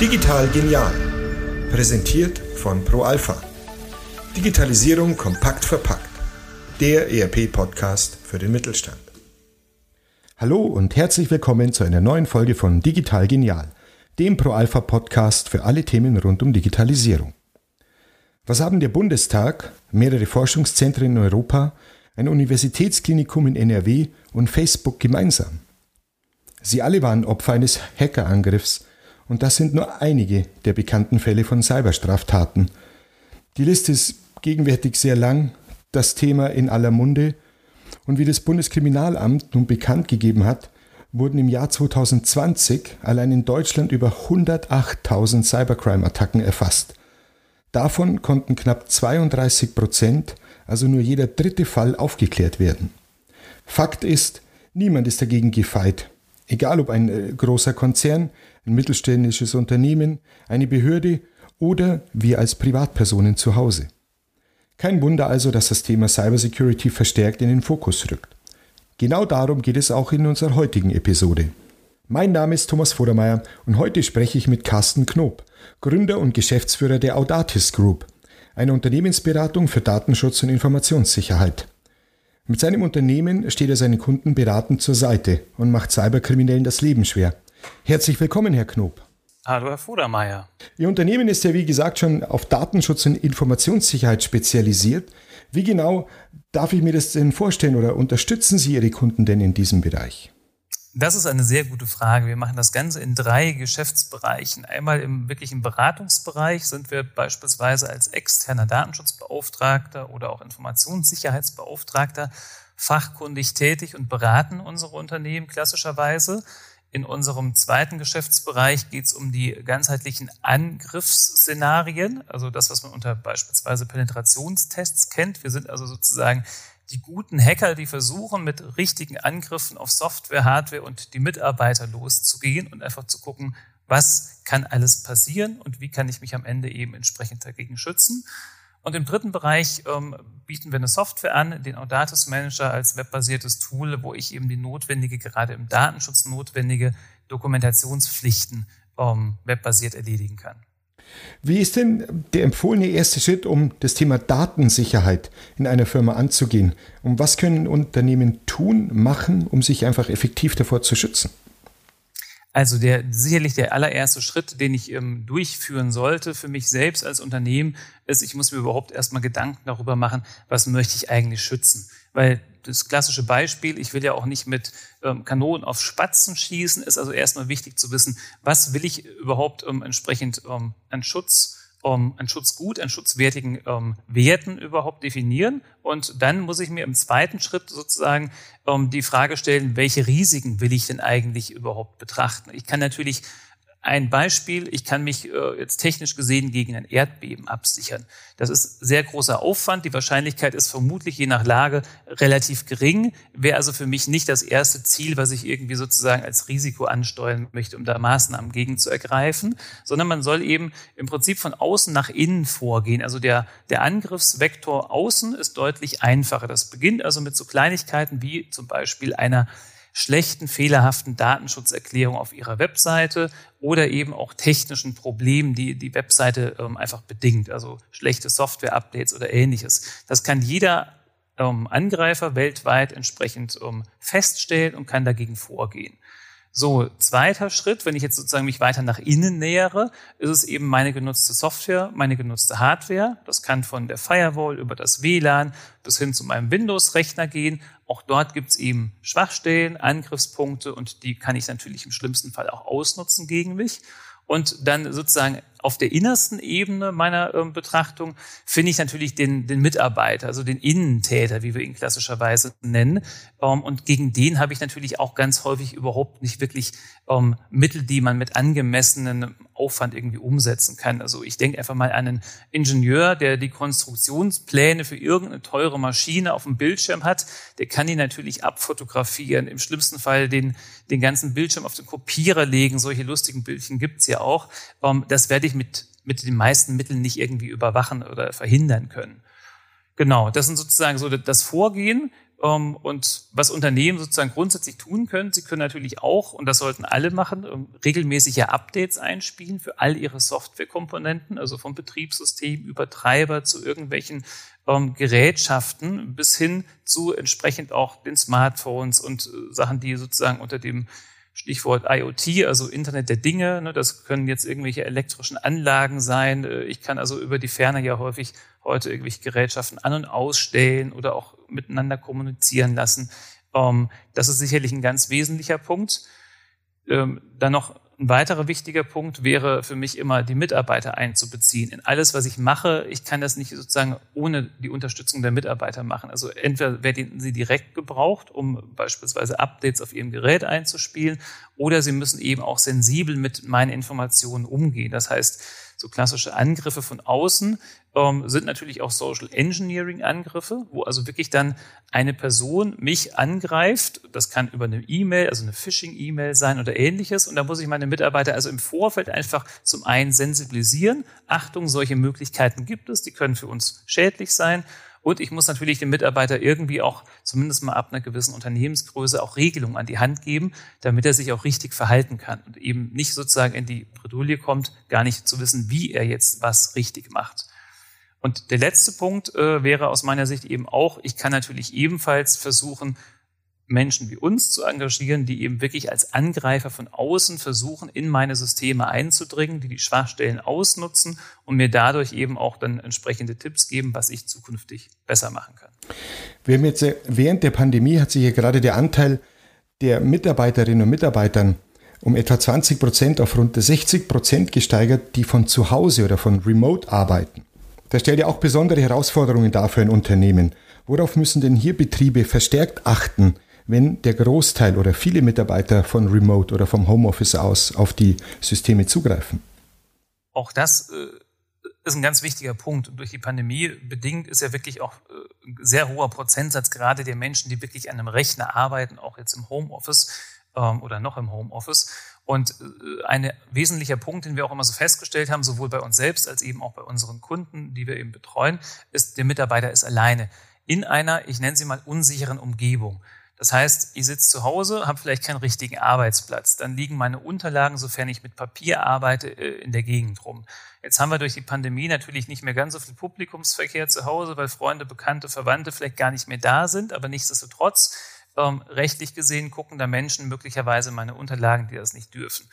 Digital genial. Präsentiert von ProAlpha. Digitalisierung kompakt verpackt. Der ERP-Podcast für den Mittelstand. Hallo und herzlich willkommen zu einer neuen Folge von Digital Genial, dem ProAlpha-Podcast für alle Themen rund um Digitalisierung. Was haben der Bundestag, mehrere Forschungszentren in Europa, ein Universitätsklinikum in NRW und Facebook gemeinsam? Sie alle waren Opfer eines Hackerangriffs und das sind nur einige der bekannten Fälle von Cyberstraftaten. Die Liste ist gegenwärtig sehr lang, das Thema in aller Munde und wie das Bundeskriminalamt nun bekannt gegeben hat, wurden im Jahr 2020 allein in Deutschland über 108.000 Cybercrime-Attacken erfasst. Davon konnten knapp 32 Prozent, also nur jeder dritte Fall, aufgeklärt werden. Fakt ist, niemand ist dagegen gefeit. Egal ob ein äh, großer Konzern, ein mittelständisches Unternehmen, eine Behörde oder wir als Privatpersonen zu Hause. Kein Wunder also, dass das Thema Cybersecurity verstärkt in den Fokus rückt. Genau darum geht es auch in unserer heutigen Episode. Mein Name ist Thomas Vodermeier und heute spreche ich mit Carsten Knob, Gründer und Geschäftsführer der Audatis Group, einer Unternehmensberatung für Datenschutz und Informationssicherheit. Mit seinem Unternehmen steht er seinen Kunden beratend zur Seite und macht Cyberkriminellen das Leben schwer. Herzlich willkommen, Herr Knob. Hallo, Herr Fudermeier. Ihr Unternehmen ist ja, wie gesagt, schon auf Datenschutz und Informationssicherheit spezialisiert. Wie genau darf ich mir das denn vorstellen oder unterstützen Sie Ihre Kunden denn in diesem Bereich? Das ist eine sehr gute Frage. Wir machen das Ganze in drei Geschäftsbereichen. Einmal im wirklichen Beratungsbereich sind wir beispielsweise als externer Datenschutzbeauftragter oder auch Informationssicherheitsbeauftragter fachkundig tätig und beraten unsere Unternehmen klassischerweise. In unserem zweiten Geschäftsbereich geht es um die ganzheitlichen Angriffsszenarien, also das, was man unter beispielsweise Penetrationstests kennt. Wir sind also sozusagen die guten Hacker, die versuchen, mit richtigen Angriffen auf Software, Hardware und die Mitarbeiter loszugehen und einfach zu gucken, was kann alles passieren und wie kann ich mich am Ende eben entsprechend dagegen schützen. Und im dritten Bereich ähm, bieten wir eine Software an, den Audatus Manager als webbasiertes Tool, wo ich eben die notwendige, gerade im Datenschutz notwendige Dokumentationspflichten ähm, webbasiert erledigen kann. Wie ist denn der empfohlene erste Schritt, um das Thema Datensicherheit in einer Firma anzugehen? Und was können Unternehmen tun, machen, um sich einfach effektiv davor zu schützen? Also der sicherlich der allererste Schritt, den ich ähm, durchführen sollte für mich selbst als Unternehmen, ist, ich muss mir überhaupt erstmal Gedanken darüber machen, was möchte ich eigentlich schützen. Weil das klassische Beispiel, ich will ja auch nicht mit ähm, Kanonen auf Spatzen schießen, ist also erstmal wichtig zu wissen, was will ich überhaupt ähm, entsprechend ähm, an Schutz um ein Schutzgut, einen schutzwertigen ähm, Werten überhaupt definieren. Und dann muss ich mir im zweiten Schritt sozusagen ähm, die Frage stellen, welche Risiken will ich denn eigentlich überhaupt betrachten? Ich kann natürlich ein Beispiel, ich kann mich äh, jetzt technisch gesehen gegen ein Erdbeben absichern. Das ist sehr großer Aufwand. Die Wahrscheinlichkeit ist vermutlich je nach Lage relativ gering. Wäre also für mich nicht das erste Ziel, was ich irgendwie sozusagen als Risiko ansteuern möchte, um da Maßnahmen gegen zu ergreifen, sondern man soll eben im Prinzip von außen nach innen vorgehen. Also der, der Angriffsvektor außen ist deutlich einfacher. Das beginnt also mit so Kleinigkeiten wie zum Beispiel einer schlechten, fehlerhaften Datenschutzerklärung auf ihrer Webseite oder eben auch technischen Problemen, die die Webseite ähm, einfach bedingt, also schlechte Software-Updates oder ähnliches. Das kann jeder ähm, Angreifer weltweit entsprechend ähm, feststellen und kann dagegen vorgehen. So, zweiter Schritt, wenn ich jetzt sozusagen mich weiter nach innen nähere, ist es eben meine genutzte Software, meine genutzte Hardware. Das kann von der Firewall über das WLAN bis hin zu meinem Windows-Rechner gehen. Auch dort gibt es eben Schwachstellen, Angriffspunkte und die kann ich natürlich im schlimmsten Fall auch ausnutzen gegen mich. Und dann sozusagen auf der innersten Ebene meiner äh, Betrachtung finde ich natürlich den, den Mitarbeiter, also den Innentäter, wie wir ihn klassischerweise nennen. Ähm, und gegen den habe ich natürlich auch ganz häufig überhaupt nicht wirklich ähm, Mittel, die man mit angemessenem Aufwand irgendwie umsetzen kann. Also ich denke einfach mal an einen Ingenieur, der die Konstruktionspläne für irgendeine teure Maschine auf dem Bildschirm hat. Der kann die natürlich abfotografieren, im schlimmsten Fall den, den ganzen Bildschirm auf den Kopierer legen. Solche lustigen Bildchen gibt's ja auch. Ähm, das werde ich mit, mit den meisten Mitteln nicht irgendwie überwachen oder verhindern können. Genau, das sind sozusagen so das Vorgehen. Ähm, und was Unternehmen sozusagen grundsätzlich tun können, sie können natürlich auch, und das sollten alle machen, ähm, regelmäßige Updates einspielen für all ihre Softwarekomponenten, also vom Betriebssystem über Treiber zu irgendwelchen ähm, Gerätschaften bis hin zu entsprechend auch den Smartphones und äh, Sachen, die sozusagen unter dem Stichwort IoT, also Internet der Dinge. Ne, das können jetzt irgendwelche elektrischen Anlagen sein. Äh, ich kann also über die Ferne ja häufig heute irgendwelche Gerätschaften an- und ausstellen oder auch miteinander kommunizieren lassen. Ähm, das ist sicherlich ein ganz wesentlicher Punkt. Ähm, dann noch ein weiterer wichtiger Punkt wäre für mich immer, die Mitarbeiter einzubeziehen. In alles, was ich mache, ich kann das nicht sozusagen ohne die Unterstützung der Mitarbeiter machen. Also entweder werden sie direkt gebraucht, um beispielsweise Updates auf ihrem Gerät einzuspielen, oder sie müssen eben auch sensibel mit meinen Informationen umgehen. Das heißt, so klassische Angriffe von außen ähm, sind natürlich auch Social Engineering Angriffe, wo also wirklich dann eine Person mich angreift. Das kann über eine E-Mail, also eine Phishing-E-Mail sein oder ähnliches. Und da muss ich meine Mitarbeiter also im Vorfeld einfach zum einen sensibilisieren. Achtung, solche Möglichkeiten gibt es, die können für uns schädlich sein. Und ich muss natürlich dem Mitarbeiter irgendwie auch, zumindest mal ab einer gewissen Unternehmensgröße, auch Regelungen an die Hand geben, damit er sich auch richtig verhalten kann und eben nicht sozusagen in die Bredouille kommt, gar nicht zu wissen, wie er jetzt was richtig macht. Und der letzte Punkt äh, wäre aus meiner Sicht eben auch, ich kann natürlich ebenfalls versuchen, Menschen wie uns zu engagieren, die eben wirklich als Angreifer von außen versuchen, in meine Systeme einzudringen, die die Schwachstellen ausnutzen und mir dadurch eben auch dann entsprechende Tipps geben, was ich zukünftig besser machen kann. Wir haben jetzt, äh, während der Pandemie hat sich ja gerade der Anteil der Mitarbeiterinnen und Mitarbeitern um etwa 20 Prozent auf rund 60 Prozent gesteigert, die von zu Hause oder von Remote arbeiten. Das stellt ja auch besondere Herausforderungen dar für ein Unternehmen. Worauf müssen denn hier Betriebe verstärkt achten, wenn der Großteil oder viele Mitarbeiter von Remote oder vom Homeoffice aus auf die Systeme zugreifen? Auch das äh, ist ein ganz wichtiger Punkt. Und durch die Pandemie bedingt ist ja wirklich auch äh, ein sehr hoher Prozentsatz gerade der Menschen, die wirklich an einem Rechner arbeiten, auch jetzt im Homeoffice ähm, oder noch im Homeoffice. Und äh, ein wesentlicher Punkt, den wir auch immer so festgestellt haben, sowohl bei uns selbst als eben auch bei unseren Kunden, die wir eben betreuen, ist, der Mitarbeiter ist alleine in einer, ich nenne sie mal, unsicheren Umgebung. Das heißt, ich sitze zu Hause, habe vielleicht keinen richtigen Arbeitsplatz. Dann liegen meine Unterlagen, sofern ich mit Papier arbeite, äh, in der Gegend rum. Jetzt haben wir durch die Pandemie natürlich nicht mehr ganz so viel Publikumsverkehr zu Hause, weil Freunde, Bekannte, Verwandte vielleicht gar nicht mehr da sind. Aber nichtsdestotrotz, ähm, rechtlich gesehen, gucken da Menschen möglicherweise meine Unterlagen, die das nicht dürfen.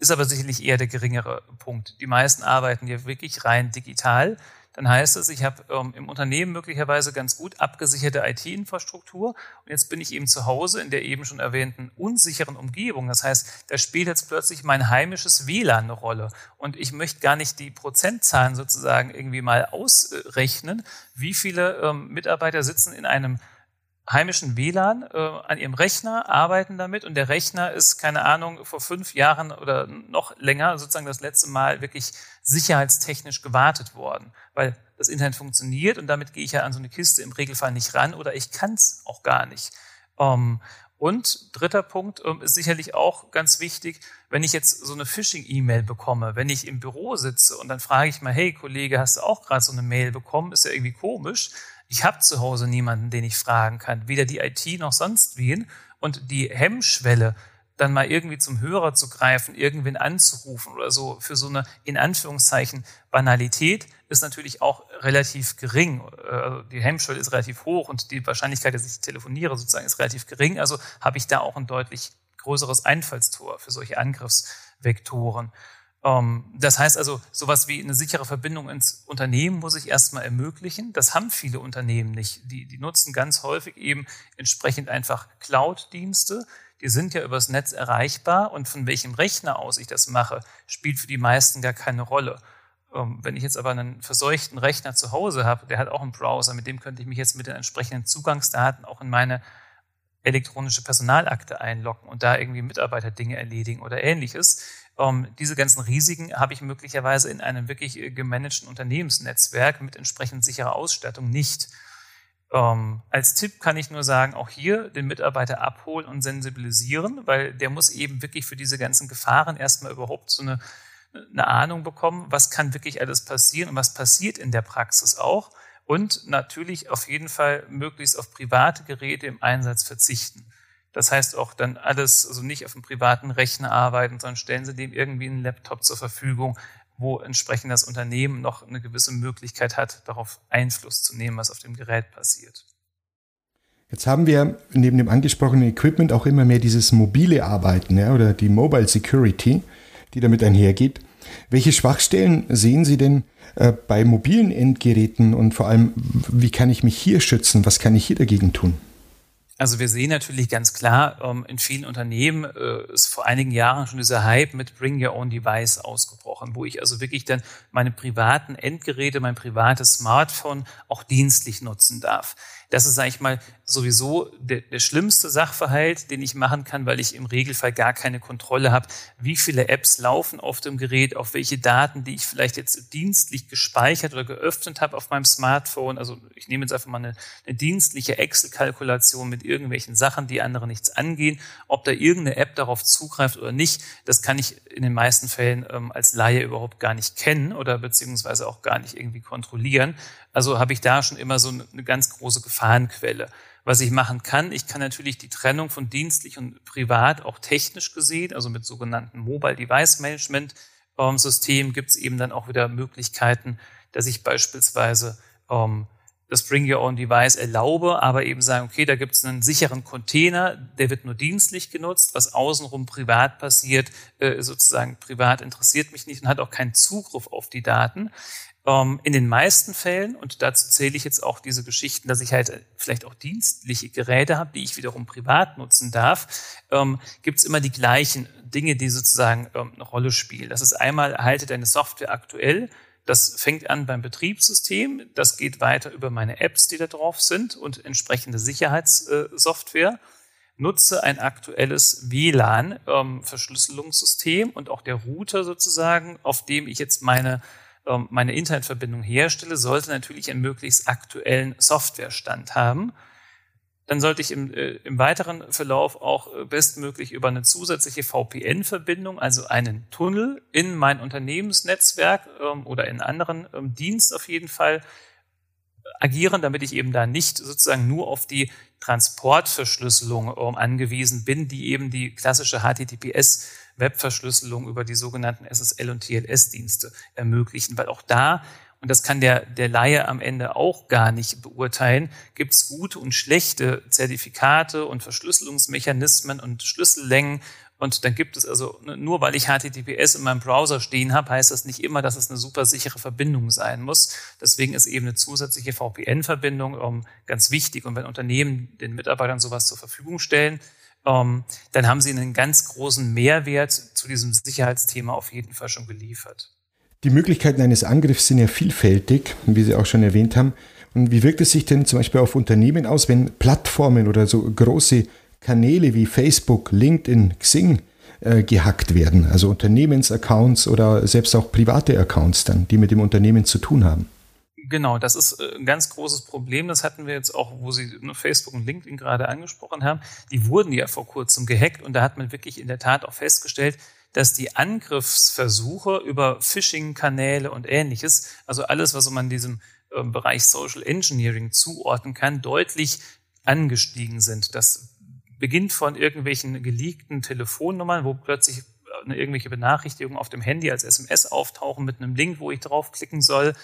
Ist aber sicherlich eher der geringere Punkt. Die meisten arbeiten ja wirklich rein digital dann heißt es, ich habe ähm, im Unternehmen möglicherweise ganz gut abgesicherte IT-Infrastruktur und jetzt bin ich eben zu Hause in der eben schon erwähnten unsicheren Umgebung. Das heißt, da spielt jetzt plötzlich mein heimisches WLAN eine Rolle und ich möchte gar nicht die Prozentzahlen sozusagen irgendwie mal ausrechnen, wie viele ähm, Mitarbeiter sitzen in einem heimischen WLAN äh, an ihrem Rechner, arbeiten damit und der Rechner ist, keine Ahnung, vor fünf Jahren oder noch länger sozusagen das letzte Mal wirklich sicherheitstechnisch gewartet worden, weil das Internet funktioniert und damit gehe ich ja an so eine Kiste im Regelfall nicht ran oder ich kann es auch gar nicht. Ähm, und dritter Punkt ähm, ist sicherlich auch ganz wichtig, wenn ich jetzt so eine Phishing-E-Mail bekomme, wenn ich im Büro sitze und dann frage ich mal, hey Kollege, hast du auch gerade so eine Mail bekommen? Ist ja irgendwie komisch ich habe zu Hause niemanden, den ich fragen kann, weder die IT noch sonst wen. Und die Hemmschwelle, dann mal irgendwie zum Hörer zu greifen, irgendwen anzurufen oder so für so eine in Anführungszeichen Banalität ist natürlich auch relativ gering. Also die Hemmschwelle ist relativ hoch und die Wahrscheinlichkeit, dass ich telefoniere sozusagen ist relativ gering. Also habe ich da auch ein deutlich größeres Einfallstor für solche Angriffsvektoren. Ähm, das heißt also, sowas wie eine sichere Verbindung ins Unternehmen muss ich erstmal ermöglichen. Das haben viele Unternehmen nicht. Die, die nutzen ganz häufig eben entsprechend einfach Cloud-Dienste. Die sind ja übers Netz erreichbar und von welchem Rechner aus ich das mache, spielt für die meisten gar keine Rolle. Ähm, wenn ich jetzt aber einen verseuchten Rechner zu Hause habe, der hat auch einen Browser, mit dem könnte ich mich jetzt mit den entsprechenden Zugangsdaten auch in meine elektronische Personalakte einloggen und da irgendwie Mitarbeiterdinge erledigen oder ähnliches. Ähm, diese ganzen Risiken habe ich möglicherweise in einem wirklich äh, gemanagten Unternehmensnetzwerk mit entsprechend sicherer Ausstattung nicht. Ähm, als Tipp kann ich nur sagen, auch hier den Mitarbeiter abholen und sensibilisieren, weil der muss eben wirklich für diese ganzen Gefahren erstmal überhaupt so eine, eine Ahnung bekommen, was kann wirklich alles passieren und was passiert in der Praxis auch. Und natürlich auf jeden Fall möglichst auf private Geräte im Einsatz verzichten. Das heißt auch dann alles, also nicht auf einem privaten Rechner arbeiten, sondern stellen Sie dem irgendwie einen Laptop zur Verfügung, wo entsprechend das Unternehmen noch eine gewisse Möglichkeit hat, darauf Einfluss zu nehmen, was auf dem Gerät passiert. Jetzt haben wir neben dem angesprochenen Equipment auch immer mehr dieses mobile Arbeiten ja, oder die Mobile Security, die damit einhergeht. Welche Schwachstellen sehen Sie denn äh, bei mobilen Endgeräten und vor allem, wie kann ich mich hier schützen? Was kann ich hier dagegen tun? Also wir sehen natürlich ganz klar, ähm, in vielen Unternehmen äh, ist vor einigen Jahren schon dieser Hype mit Bring Your Own Device ausgebrochen, wo ich also wirklich dann meine privaten Endgeräte, mein privates Smartphone auch dienstlich nutzen darf. Das ist, sage ich mal, sowieso der, der schlimmste Sachverhalt, den ich machen kann, weil ich im Regelfall gar keine Kontrolle habe, wie viele Apps laufen auf dem Gerät, auf welche Daten, die ich vielleicht jetzt dienstlich gespeichert oder geöffnet habe auf meinem Smartphone. Also ich nehme jetzt einfach mal eine, eine dienstliche Excel-Kalkulation mit irgendwelchen Sachen, die andere nichts angehen. Ob da irgendeine App darauf zugreift oder nicht, das kann ich in den meisten Fällen ähm, als Laie überhaupt gar nicht kennen oder beziehungsweise auch gar nicht irgendwie kontrollieren. Also habe ich da schon immer so eine ganz große Gefahrenquelle. Was ich machen kann, ich kann natürlich die Trennung von dienstlich und privat auch technisch gesehen, also mit sogenannten Mobile Device Management ähm, System gibt es eben dann auch wieder Möglichkeiten, dass ich beispielsweise ähm, das Bring Your Own Device erlaube, aber eben sagen, okay, da gibt es einen sicheren Container, der wird nur dienstlich genutzt, was außenrum privat passiert, äh, sozusagen privat interessiert mich nicht und hat auch keinen Zugriff auf die Daten. Ähm, in den meisten Fällen, und dazu zähle ich jetzt auch diese Geschichten, dass ich halt äh, vielleicht auch dienstliche Geräte habe, die ich wiederum privat nutzen darf, ähm, gibt es immer die gleichen Dinge, die sozusagen ähm, eine Rolle spielen. Das ist einmal, erhalte deine Software aktuell. Das fängt an beim Betriebssystem, das geht weiter über meine Apps, die da drauf sind und entsprechende Sicherheitssoftware. Nutze ein aktuelles WLAN-Verschlüsselungssystem und auch der Router sozusagen, auf dem ich jetzt meine ähm, meine Internetverbindung herstelle, sollte natürlich einen möglichst aktuellen Softwarestand haben. Dann sollte ich im, äh, im weiteren Verlauf auch äh, bestmöglich über eine zusätzliche VPN-Verbindung, also einen Tunnel in mein Unternehmensnetzwerk ähm, oder in anderen ähm, Dienst auf jeden Fall agieren, damit ich eben da nicht sozusagen nur auf die Transportverschlüsselung ähm, angewiesen bin, die eben die klassische HTTPS Webverschlüsselung über die sogenannten SSL- und TLS-Dienste ermöglichen, weil auch da und das kann der, der Laie am Ende auch gar nicht beurteilen, gibt es gute und schlechte Zertifikate und Verschlüsselungsmechanismen und Schlüssellängen. Und dann gibt es also, nur weil ich HTTPS in meinem Browser stehen habe, heißt das nicht immer, dass es eine super sichere Verbindung sein muss. Deswegen ist eben eine zusätzliche VPN-Verbindung ähm, ganz wichtig. Und wenn Unternehmen den Mitarbeitern sowas zur Verfügung stellen, ähm, dann haben sie einen ganz großen Mehrwert zu diesem Sicherheitsthema auf jeden Fall schon geliefert. Die Möglichkeiten eines Angriffs sind ja vielfältig, wie Sie auch schon erwähnt haben. Und wie wirkt es sich denn zum Beispiel auf Unternehmen aus, wenn Plattformen oder so große Kanäle wie Facebook, LinkedIn, Xing äh, gehackt werden? Also Unternehmensaccounts oder selbst auch private Accounts dann, die mit dem Unternehmen zu tun haben? Genau, das ist äh, ein ganz großes Problem. Das hatten wir jetzt auch, wo Sie Facebook und LinkedIn gerade angesprochen haben. Die wurden ja vor kurzem gehackt und da hat man wirklich in der Tat auch festgestellt, dass die Angriffsversuche über Phishing-Kanäle und ähnliches, also alles, was man diesem ähm, Bereich Social Engineering zuordnen kann, deutlich angestiegen sind. Das beginnt von irgendwelchen geleakten Telefonnummern, wo plötzlich eine äh, irgendwelche Benachrichtigungen auf dem Handy als SMS auftauchen mit einem Link, wo ich draufklicken soll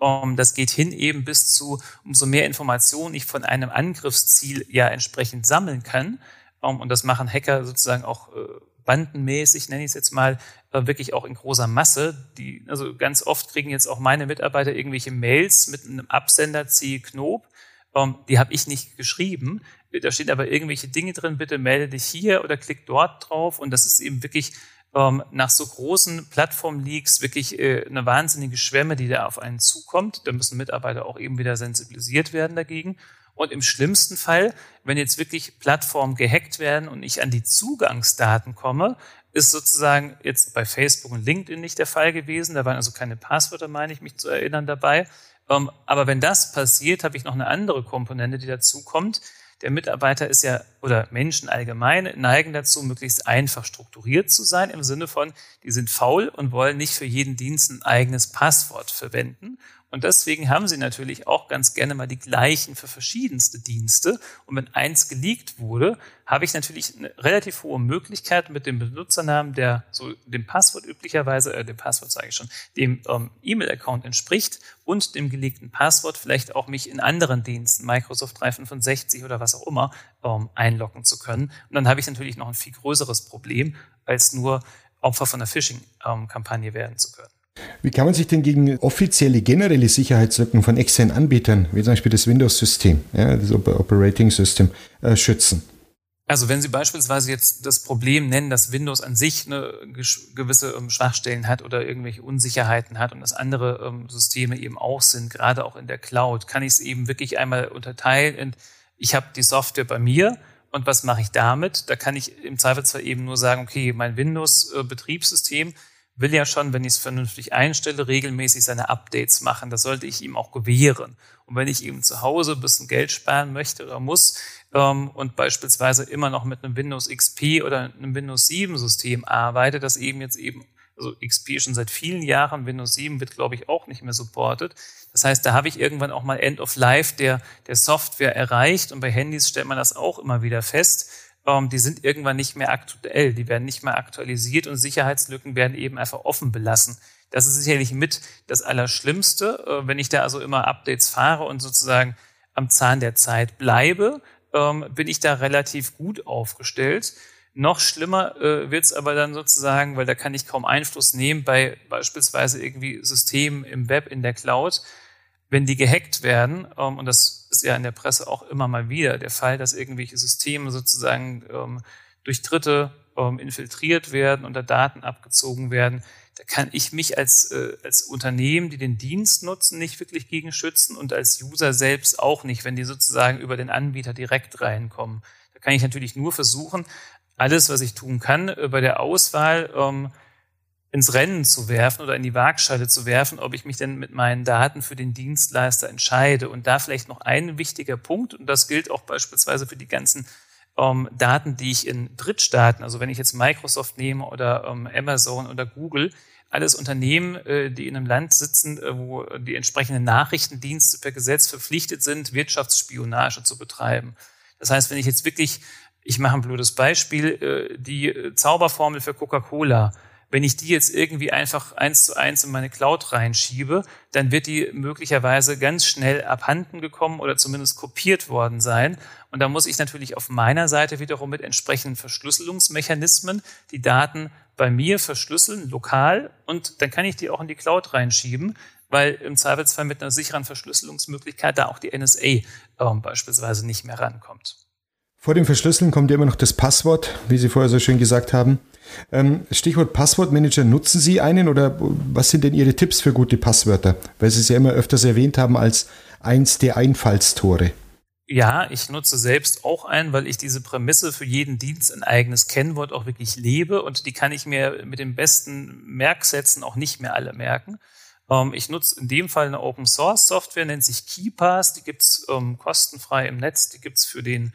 das geht hin eben bis zu, umso mehr Informationen ich von einem Angriffsziel ja entsprechend sammeln kann. Ähm, und das machen Hacker sozusagen auch äh, bandenmäßig, nenne ich es jetzt mal, äh, wirklich auch in großer Masse. Die, also ganz oft kriegen jetzt auch meine Mitarbeiter irgendwelche Mails mit einem Absender C Knob. Ähm, die habe ich nicht geschrieben. Da stehen aber irgendwelche Dinge drin, bitte melde dich hier oder klick dort drauf. Und das ist eben wirklich ähm, nach so großen Plattform-Leaks wirklich äh, eine wahnsinnige Schwemme, die da auf einen zukommt. Da müssen Mitarbeiter auch eben wieder sensibilisiert werden dagegen. Und im schlimmsten Fall, wenn jetzt wirklich Plattformen gehackt werden und ich an die Zugangsdaten komme, ist sozusagen jetzt bei Facebook und LinkedIn nicht der Fall gewesen. Da waren also keine Passwörter, meine ich mich zu erinnern, dabei. Ähm, aber wenn das passiert, habe ich noch eine andere Komponente, die dazu kommt der Mitarbeiter ist ja, oder Menschen allgemein neigen dazu, möglichst einfach strukturiert zu sein, im Sinne von, die sind faul und wollen nicht für jeden Dienst ein eigenes Passwort verwenden. Und deswegen haben sie natürlich auch ganz gerne mal die gleichen für verschiedenste Dienste. Und wenn eins geleakt wurde, habe ich natürlich eine relativ hohe Möglichkeit mit dem Benutzernamen, der so dem Passwort üblicherweise, äh, dem Passwort sage ich schon, dem ähm, E-Mail-Account entspricht und dem gelegten Passwort vielleicht auch mich in anderen Diensten, Microsoft 365 oder was auch immer, ähm, einloggen zu können. Und dann habe ich natürlich noch ein viel größeres Problem, als nur Opfer von einer Phishing-Kampagne ähm, werden zu können. Wie kann man sich denn gegen offizielle generelle Sicherheitslücken von externen Anbietern, wie zum Beispiel das Windows-System, ja, das Operating System, äh, schützen? Also wenn Sie beispielsweise jetzt das Problem nennen, dass Windows an sich eine gewisse ähm, Schwachstellen hat oder irgendwelche Unsicherheiten hat und dass andere ähm, Systeme eben auch sind, gerade auch in der Cloud, kann ich es eben wirklich einmal unterteilen in, ich habe die Software bei mir und was mache ich damit? Da kann ich im Zweifelsfall eben nur sagen, okay, mein Windows-Betriebssystem äh, will ja schon, wenn ich es vernünftig einstelle, regelmäßig seine Updates machen. Das sollte ich ihm auch gewähren. Und wenn ich eben zu Hause ein bisschen Geld sparen möchte oder muss ähm, und beispielsweise immer noch mit einem Windows XP oder einem Windows 7 System arbeite, das eben jetzt eben, also XP schon seit vielen Jahren, Windows 7 wird, glaube ich, auch nicht mehr supported. Das heißt, da habe ich irgendwann auch mal End of Life der, der Software erreicht und bei Handys stellt man das auch immer wieder fest die sind irgendwann nicht mehr aktuell, die werden nicht mehr aktualisiert und Sicherheitslücken werden eben einfach offen belassen. Das ist sicherlich mit das Allerschlimmste, äh, wenn ich da also immer Updates fahre und sozusagen am Zahn der Zeit bleibe, ähm, bin ich da relativ gut aufgestellt. Noch schlimmer äh, wird es aber dann sozusagen, weil da kann ich kaum Einfluss nehmen bei beispielsweise irgendwie Systemen im Web, in der Cloud, wenn die gehackt werden, ähm, und das ist ja in der Presse auch immer mal wieder der Fall, dass irgendwelche Systeme sozusagen ähm, durch Dritte ähm, infiltriert werden und da Daten abgezogen werden, da kann ich mich als, äh, als Unternehmen, die den Dienst nutzen, nicht wirklich gegen schützen und als User selbst auch nicht, wenn die sozusagen über den Anbieter direkt reinkommen. Da kann ich natürlich nur versuchen, alles, was ich tun kann, äh, bei der Auswahl ähm, ins Rennen zu werfen oder in die Waagschale zu werfen, ob ich mich denn mit meinen Daten für den Dienstleister entscheide. Und da vielleicht noch ein wichtiger Punkt, und das gilt auch beispielsweise für die ganzen ähm, Daten, die ich in Drittstaaten, also wenn ich jetzt Microsoft nehme oder ähm, Amazon oder Google, alles Unternehmen, äh, die in einem Land sitzen, äh, wo die entsprechenden Nachrichtendienste per Gesetz verpflichtet sind, Wirtschaftsspionage zu betreiben. Das heißt, wenn ich jetzt wirklich, ich mache ein blödes Beispiel, äh, die Zauberformel für Coca-Cola wenn ich die jetzt irgendwie einfach eins zu eins in meine Cloud reinschiebe, dann wird die möglicherweise ganz schnell abhanden gekommen oder zumindest kopiert worden sein. Und da muss ich natürlich auf meiner Seite wiederum mit entsprechenden Verschlüsselungsmechanismen die Daten bei mir verschlüsseln, lokal, und dann kann ich die auch in die Cloud reinschieben, weil im Zweifelsfall mit einer sicheren Verschlüsselungsmöglichkeit da auch die NSA äh, beispielsweise nicht mehr rankommt. Vor dem Verschlüsseln kommt immer noch das Passwort, wie Sie vorher so schön gesagt haben. Ähm, Stichwort Passwortmanager, nutzen Sie einen oder was sind denn Ihre Tipps für gute Passwörter? Weil Sie es ja immer öfters erwähnt haben als eins der Einfallstore. Ja, ich nutze selbst auch einen, weil ich diese Prämisse für jeden Dienst ein eigenes Kennwort auch wirklich lebe und die kann ich mir mit den besten Merksätzen auch nicht mehr alle merken. Ähm, ich nutze in dem Fall eine Open Source Software, nennt sich KeyPass, die gibt's ähm, kostenfrei im Netz, die gibt's für den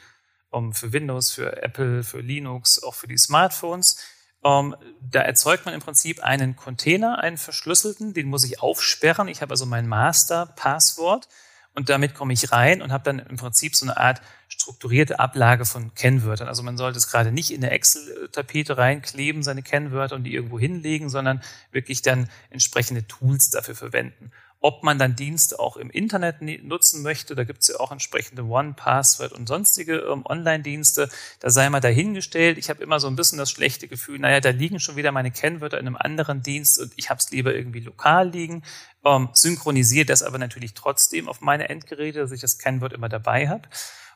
für Windows, für Apple, für Linux, auch für die Smartphones. Um, da erzeugt man im Prinzip einen Container, einen verschlüsselten, den muss ich aufsperren. Ich habe also mein Master-Passwort und damit komme ich rein und habe dann im Prinzip so eine Art strukturierte Ablage von Kennwörtern. Also man sollte es gerade nicht in eine Excel-Tapete reinkleben, seine Kennwörter und die irgendwo hinlegen, sondern wirklich dann entsprechende Tools dafür verwenden. Ob man dann Dienste auch im Internet nutzen möchte, da gibt es ja auch entsprechende One-Password und sonstige ähm, Online-Dienste, da sei mal dahingestellt. Ich habe immer so ein bisschen das schlechte Gefühl, naja, da liegen schon wieder meine Kennwörter in einem anderen Dienst und ich habe es lieber irgendwie lokal liegen. Ähm, synchronisiere das aber natürlich trotzdem auf meine Endgeräte, dass ich das Kennwort immer dabei habe.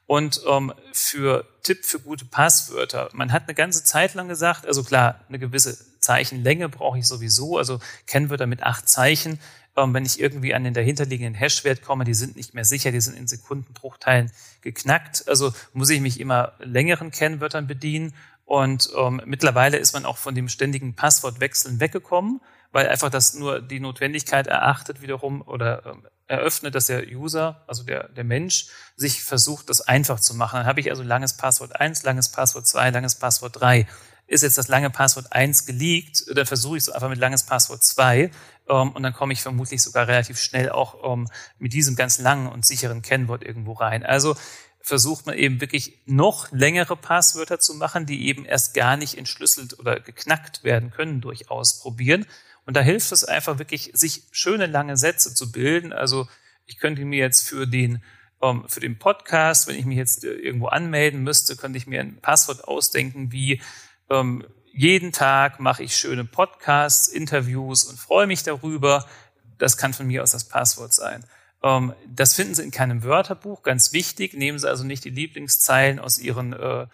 Und ähm, für Tipp für gute Passwörter, man hat eine ganze Zeit lang gesagt, also klar, eine gewisse Zeichenlänge brauche ich sowieso, also Kennwörter mit acht Zeichen wenn ich irgendwie an den dahinterliegenden Hashwert komme, die sind nicht mehr sicher, die sind in Sekundenbruchteilen geknackt. Also muss ich mich immer längeren Kennwörtern bedienen. Und ähm, mittlerweile ist man auch von dem ständigen Passwortwechseln weggekommen, weil einfach das nur die Notwendigkeit erachtet wiederum oder ähm, eröffnet, dass der User, also der, der Mensch, sich versucht, das einfach zu machen. Dann habe ich also langes Passwort 1, langes Passwort 2, langes Passwort 3 ist jetzt das lange Passwort 1 geleakt, dann versuche ich es einfach mit langes Passwort 2 ähm, und dann komme ich vermutlich sogar relativ schnell auch ähm, mit diesem ganz langen und sicheren Kennwort irgendwo rein. Also versucht man eben wirklich noch längere Passwörter zu machen, die eben erst gar nicht entschlüsselt oder geknackt werden können durch Ausprobieren. Und da hilft es einfach wirklich, sich schöne lange Sätze zu bilden. Also ich könnte mir jetzt für den ähm, für den Podcast, wenn ich mich jetzt äh, irgendwo anmelden müsste, könnte ich mir ein Passwort ausdenken wie ähm, jeden Tag mache ich schöne Podcasts, Interviews und freue mich darüber. Das kann von mir aus das Passwort sein. Ähm, das finden Sie in keinem Wörterbuch, ganz wichtig. Nehmen Sie also nicht die Lieblingszeilen aus Ihren äh,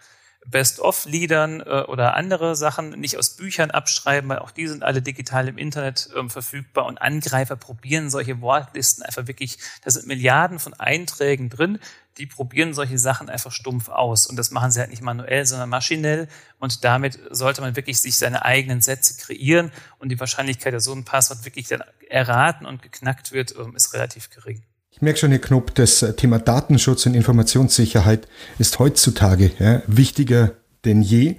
Best-of-Liedern äh, oder andere Sachen nicht aus Büchern abschreiben, weil auch die sind alle digital im Internet ähm, verfügbar und Angreifer probieren solche Wortlisten einfach wirklich, da sind Milliarden von Einträgen drin, die probieren solche Sachen einfach stumpf aus und das machen sie halt nicht manuell, sondern maschinell und damit sollte man wirklich sich seine eigenen Sätze kreieren und die Wahrscheinlichkeit, dass so ein Passwort wirklich dann erraten und geknackt wird, ähm, ist relativ gering. Ich merke schon, Herr Knob, das Thema Datenschutz und Informationssicherheit ist heutzutage ja, wichtiger denn je.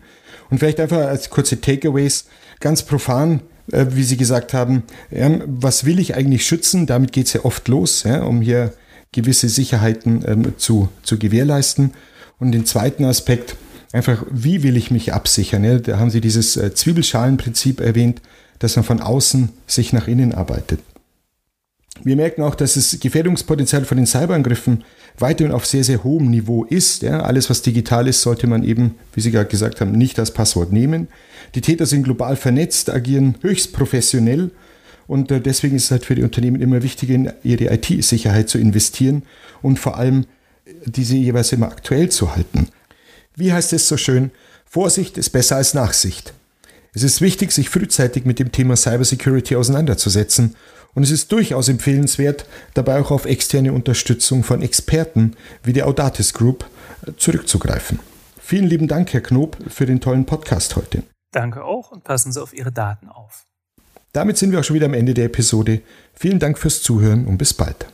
Und vielleicht einfach als kurze Takeaways, ganz profan, äh, wie Sie gesagt haben, was will ich eigentlich schützen? Damit geht es ja oft los, um hier gewisse Sicherheiten ähm, zu, zu gewährleisten. Und den zweiten Aspekt, einfach, wie will ich mich absichern? Ja? Da haben Sie dieses äh, Zwiebelschalenprinzip erwähnt, dass man von außen sich nach innen arbeitet. Wir merken auch, dass das Gefährdungspotenzial von den Cyberangriffen weiterhin auf sehr, sehr hohem Niveau ist. Ja, alles, was digital ist, sollte man eben, wie Sie gerade gesagt haben, nicht als Passwort nehmen. Die Täter sind global vernetzt, agieren höchst professionell und äh, deswegen ist es halt für die Unternehmen immer wichtiger, in ihre IT-Sicherheit zu investieren und vor allem diese jeweils immer aktuell zu halten. Wie heißt es so schön? Vorsicht ist besser als Nachsicht. Es ist wichtig, sich frühzeitig mit dem Thema Cybersecurity auseinanderzusetzen und es ist durchaus empfehlenswert, dabei auch auf externe Unterstützung von Experten wie der Audatis Group äh, zurückzugreifen. Vielen lieben Dank, Herr Knob, für den tollen Podcast heute. Danke auch und passen Sie auf Ihre Daten auf. Damit sind wir auch schon wieder am Ende der Episode. Vielen Dank fürs Zuhören und bis bald.